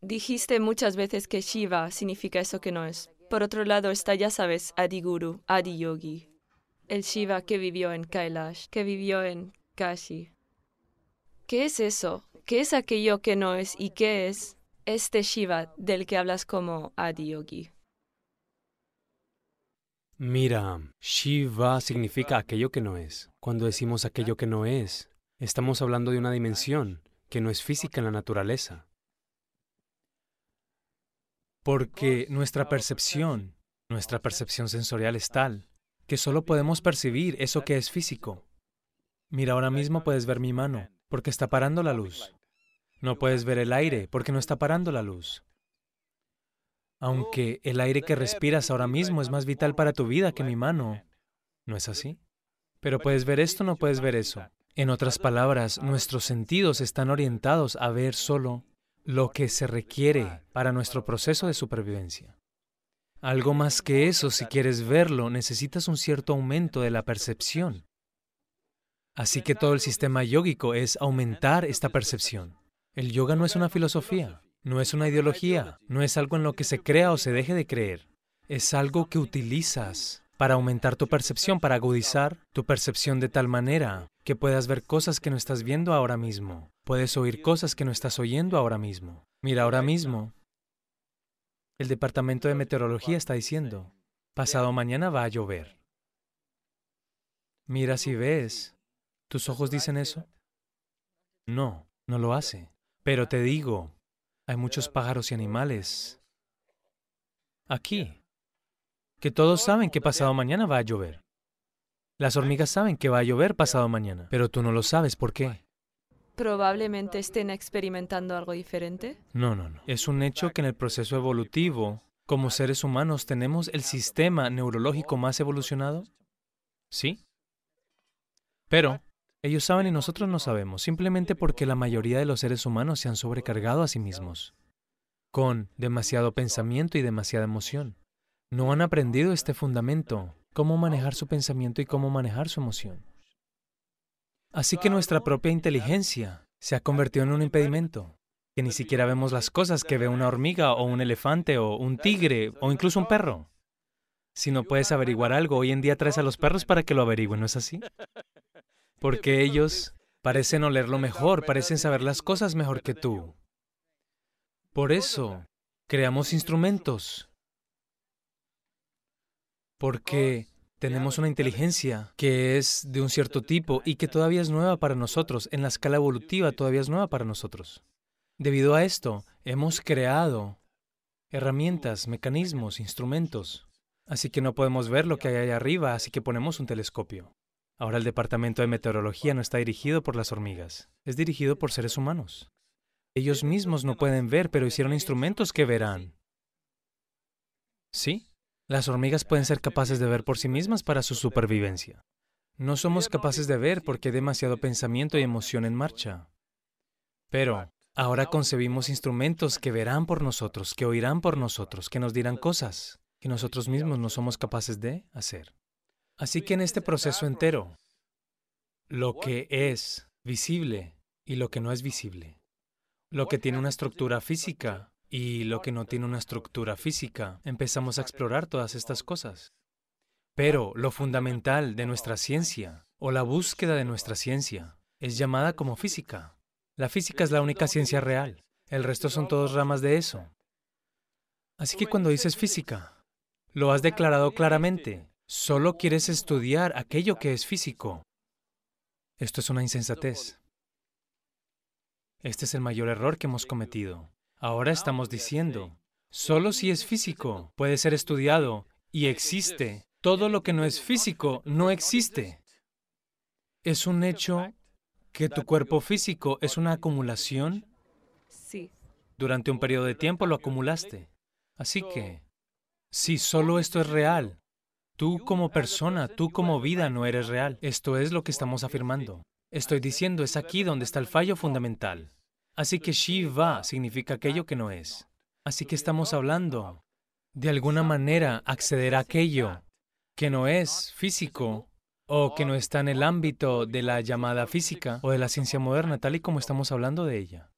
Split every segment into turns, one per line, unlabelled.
Dijiste muchas veces que Shiva significa eso que no es. Por otro lado está, ya sabes, Adiguru, Adiyogi, el Shiva que vivió en Kailash, que vivió en Kashi. ¿Qué es eso? ¿Qué es aquello que no es y qué es este Shiva del que hablas como Adiyogi?
Mira, Shiva significa aquello que no es. Cuando decimos aquello que no es, estamos hablando de una dimensión que no es física en la naturaleza. Porque nuestra percepción, nuestra percepción sensorial es tal que solo podemos percibir eso que es físico. Mira, ahora mismo puedes ver mi mano, porque está parando la luz. No puedes ver el aire, porque no está parando la luz. Aunque el aire que respiras ahora mismo es más vital para tu vida que mi mano. ¿No es así? Pero puedes ver esto, no puedes ver eso. En otras palabras, nuestros sentidos están orientados a ver solo lo que se requiere para nuestro proceso de supervivencia. Algo más que eso, si quieres verlo, necesitas un cierto aumento de la percepción. Así que todo el sistema yógico es aumentar esta percepción. El yoga no es una filosofía, no es una ideología, no es algo en lo que se crea o se deje de creer. Es algo que utilizas para aumentar tu percepción, para agudizar tu percepción de tal manera que puedas ver cosas que no estás viendo ahora mismo. Puedes oír cosas que no estás oyendo ahora mismo. Mira, ahora mismo, el Departamento de Meteorología está diciendo, pasado mañana va a llover. Mira si ves, ¿tus ojos dicen eso? No, no lo hace. Pero te digo, hay muchos pájaros y animales aquí que todos saben que pasado mañana va a llover. Las hormigas saben que va a llover pasado mañana, pero tú no lo sabes. ¿Por qué?
Probablemente estén experimentando algo diferente.
No, no, no. Es un hecho que en el proceso evolutivo, como seres humanos, tenemos el sistema neurológico más evolucionado. ¿Sí? Pero ellos saben y nosotros no sabemos, simplemente porque la mayoría de los seres humanos se han sobrecargado a sí mismos, con demasiado pensamiento y demasiada emoción. No han aprendido este fundamento, cómo manejar su pensamiento y cómo manejar su emoción. Así que nuestra propia inteligencia se ha convertido en un impedimento, que ni siquiera vemos las cosas que ve una hormiga o un elefante o un tigre o incluso un perro. Si no puedes averiguar algo, hoy en día traes a los perros para que lo averigüen, ¿no es así? Porque ellos parecen olerlo mejor, parecen saber las cosas mejor que tú. Por eso, creamos instrumentos porque tenemos una inteligencia que es de un cierto tipo y que todavía es nueva para nosotros, en la escala evolutiva todavía es nueva para nosotros. Debido a esto, hemos creado herramientas, mecanismos, instrumentos. Así que no podemos ver lo que hay allá arriba, así que ponemos un telescopio. Ahora el Departamento de Meteorología no está dirigido por las hormigas, es dirigido por seres humanos. Ellos mismos no pueden ver, pero hicieron instrumentos que verán. ¿Sí? Las hormigas pueden ser capaces de ver por sí mismas para su supervivencia. No somos capaces de ver porque hay demasiado pensamiento y emoción en marcha. Pero ahora concebimos instrumentos que verán por nosotros, que oirán por nosotros, que nos dirán cosas que nosotros mismos no somos capaces de hacer. Así que en este proceso entero, lo que es visible y lo que no es visible, lo que tiene una estructura física y lo que no tiene una estructura física, empezamos a explorar todas estas cosas. Pero lo fundamental de nuestra ciencia, o la búsqueda de nuestra ciencia, es llamada como física. La física es la única ciencia real. El resto son todos ramas de eso. Así que cuando dices física, lo has declarado claramente. Solo quieres estudiar aquello que es físico. Esto es una insensatez. Este es el mayor error que hemos cometido. Ahora estamos diciendo, solo si es físico puede ser estudiado y existe. Todo lo que no es físico no existe. Es un hecho que tu cuerpo físico es una acumulación.
Sí.
Durante un periodo de tiempo lo acumulaste. Así que, si solo esto es real, tú como persona, tú como vida no eres real. Esto es lo que estamos afirmando. Estoy diciendo, es aquí donde está el fallo fundamental. Así que Shiva significa aquello que no es. Así que estamos hablando de alguna manera acceder a aquello que no es físico o que no está en el ámbito de la llamada física o de la ciencia moderna, tal y como estamos hablando de ella.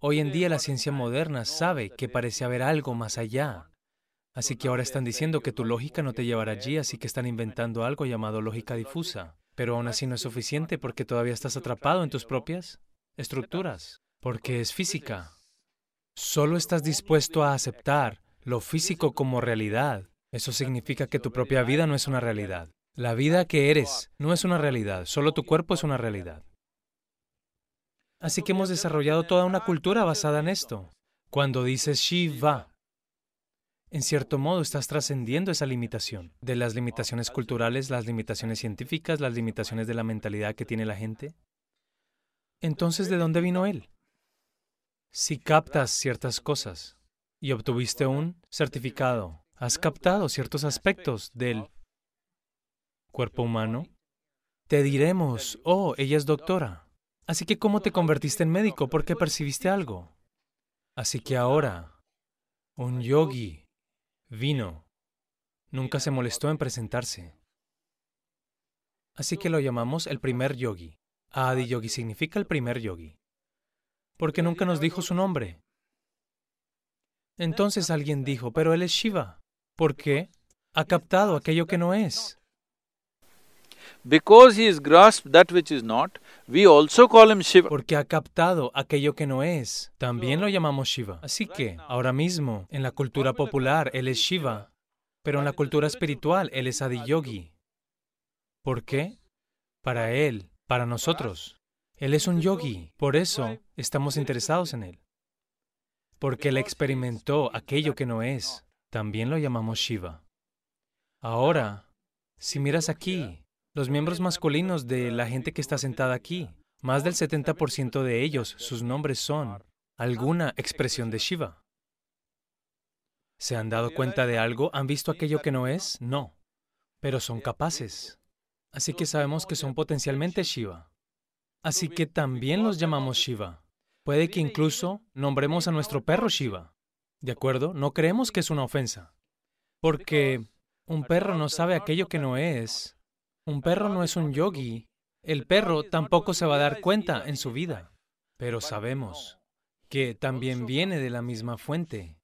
Hoy en día la ciencia moderna sabe que parece haber algo más allá. Así que ahora están diciendo que tu lógica no te llevará allí, así que están inventando algo llamado lógica difusa. Pero aún así no es suficiente porque todavía estás atrapado en tus propias estructuras, porque es física. Solo estás dispuesto a aceptar lo físico como realidad. Eso significa que tu propia vida no es una realidad. La vida que eres no es una realidad, solo tu cuerpo es una realidad. Así que hemos desarrollado toda una cultura basada en esto. Cuando dices Shiva, en cierto modo estás trascendiendo esa limitación, de las limitaciones culturales, las limitaciones científicas, las limitaciones de la mentalidad que tiene la gente. Entonces, ¿de dónde vino él? Si captas ciertas cosas y obtuviste un certificado, has captado ciertos aspectos del cuerpo humano, te diremos, oh, ella es doctora. Así que, ¿cómo te convertiste en médico? ¿Por qué percibiste algo? Así que ahora, un yogi Vino. Nunca se molestó en presentarse. Así que lo llamamos el primer yogi. Adi Yogi significa el primer yogi. Porque nunca nos dijo su nombre. Entonces alguien dijo, pero él es Shiva. ¿Por qué? Ha captado aquello que no es. Porque ha captado aquello que no es. También lo llamamos Shiva. Así que, ahora mismo, en la cultura popular, él es Shiva. Pero en la cultura espiritual, él es Adiyogi. ¿Por qué? Para él, para nosotros. Él es un yogi. Por eso estamos interesados en él. Porque él experimentó aquello que no es. También lo llamamos Shiva. Ahora, si miras aquí, los miembros masculinos de la gente que está sentada aquí, más del 70% de ellos, sus nombres son alguna expresión de Shiva. ¿Se han dado cuenta de algo? ¿Han visto aquello que no es? No. Pero son capaces. Así que sabemos que son potencialmente Shiva. Así que también los llamamos Shiva. Puede que incluso nombremos a nuestro perro Shiva. ¿De acuerdo? No creemos que es una ofensa. Porque un perro no sabe aquello que no es un perro no es un yogi. El perro tampoco se va a dar cuenta en su vida. Pero sabemos que también viene de la misma fuente.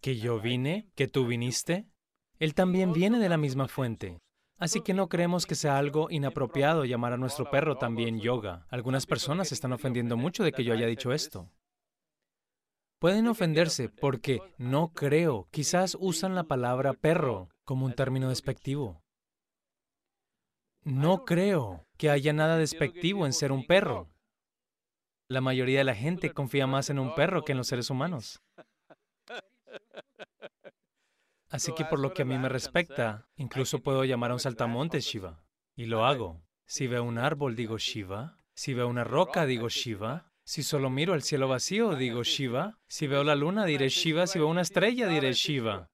Que yo vine, que tú viniste, él también viene de la misma fuente. Así que no creemos que sea algo inapropiado llamar a nuestro perro también yoga. Algunas personas se están ofendiendo mucho de que yo haya dicho esto. Pueden ofenderse porque no creo, quizás usan la palabra perro como un término despectivo. No creo que haya nada despectivo en ser un perro. La mayoría de la gente confía más en un perro que en los seres humanos. Así que por lo que a mí me respecta, incluso puedo llamar a un saltamontes Shiva. Y lo hago. Si veo un árbol, digo Shiva. Si veo una roca, digo Shiva. Si solo miro el cielo vacío, digo Shiva. Si veo la luna, diré Shiva. Si veo una estrella, diré Shiva.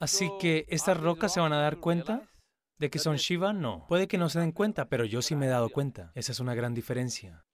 Así que, ¿estas rocas se van a dar cuenta? ¿De que son Shiva? No. Puede que no se den cuenta, pero yo sí me he dado cuenta. Esa es una gran diferencia.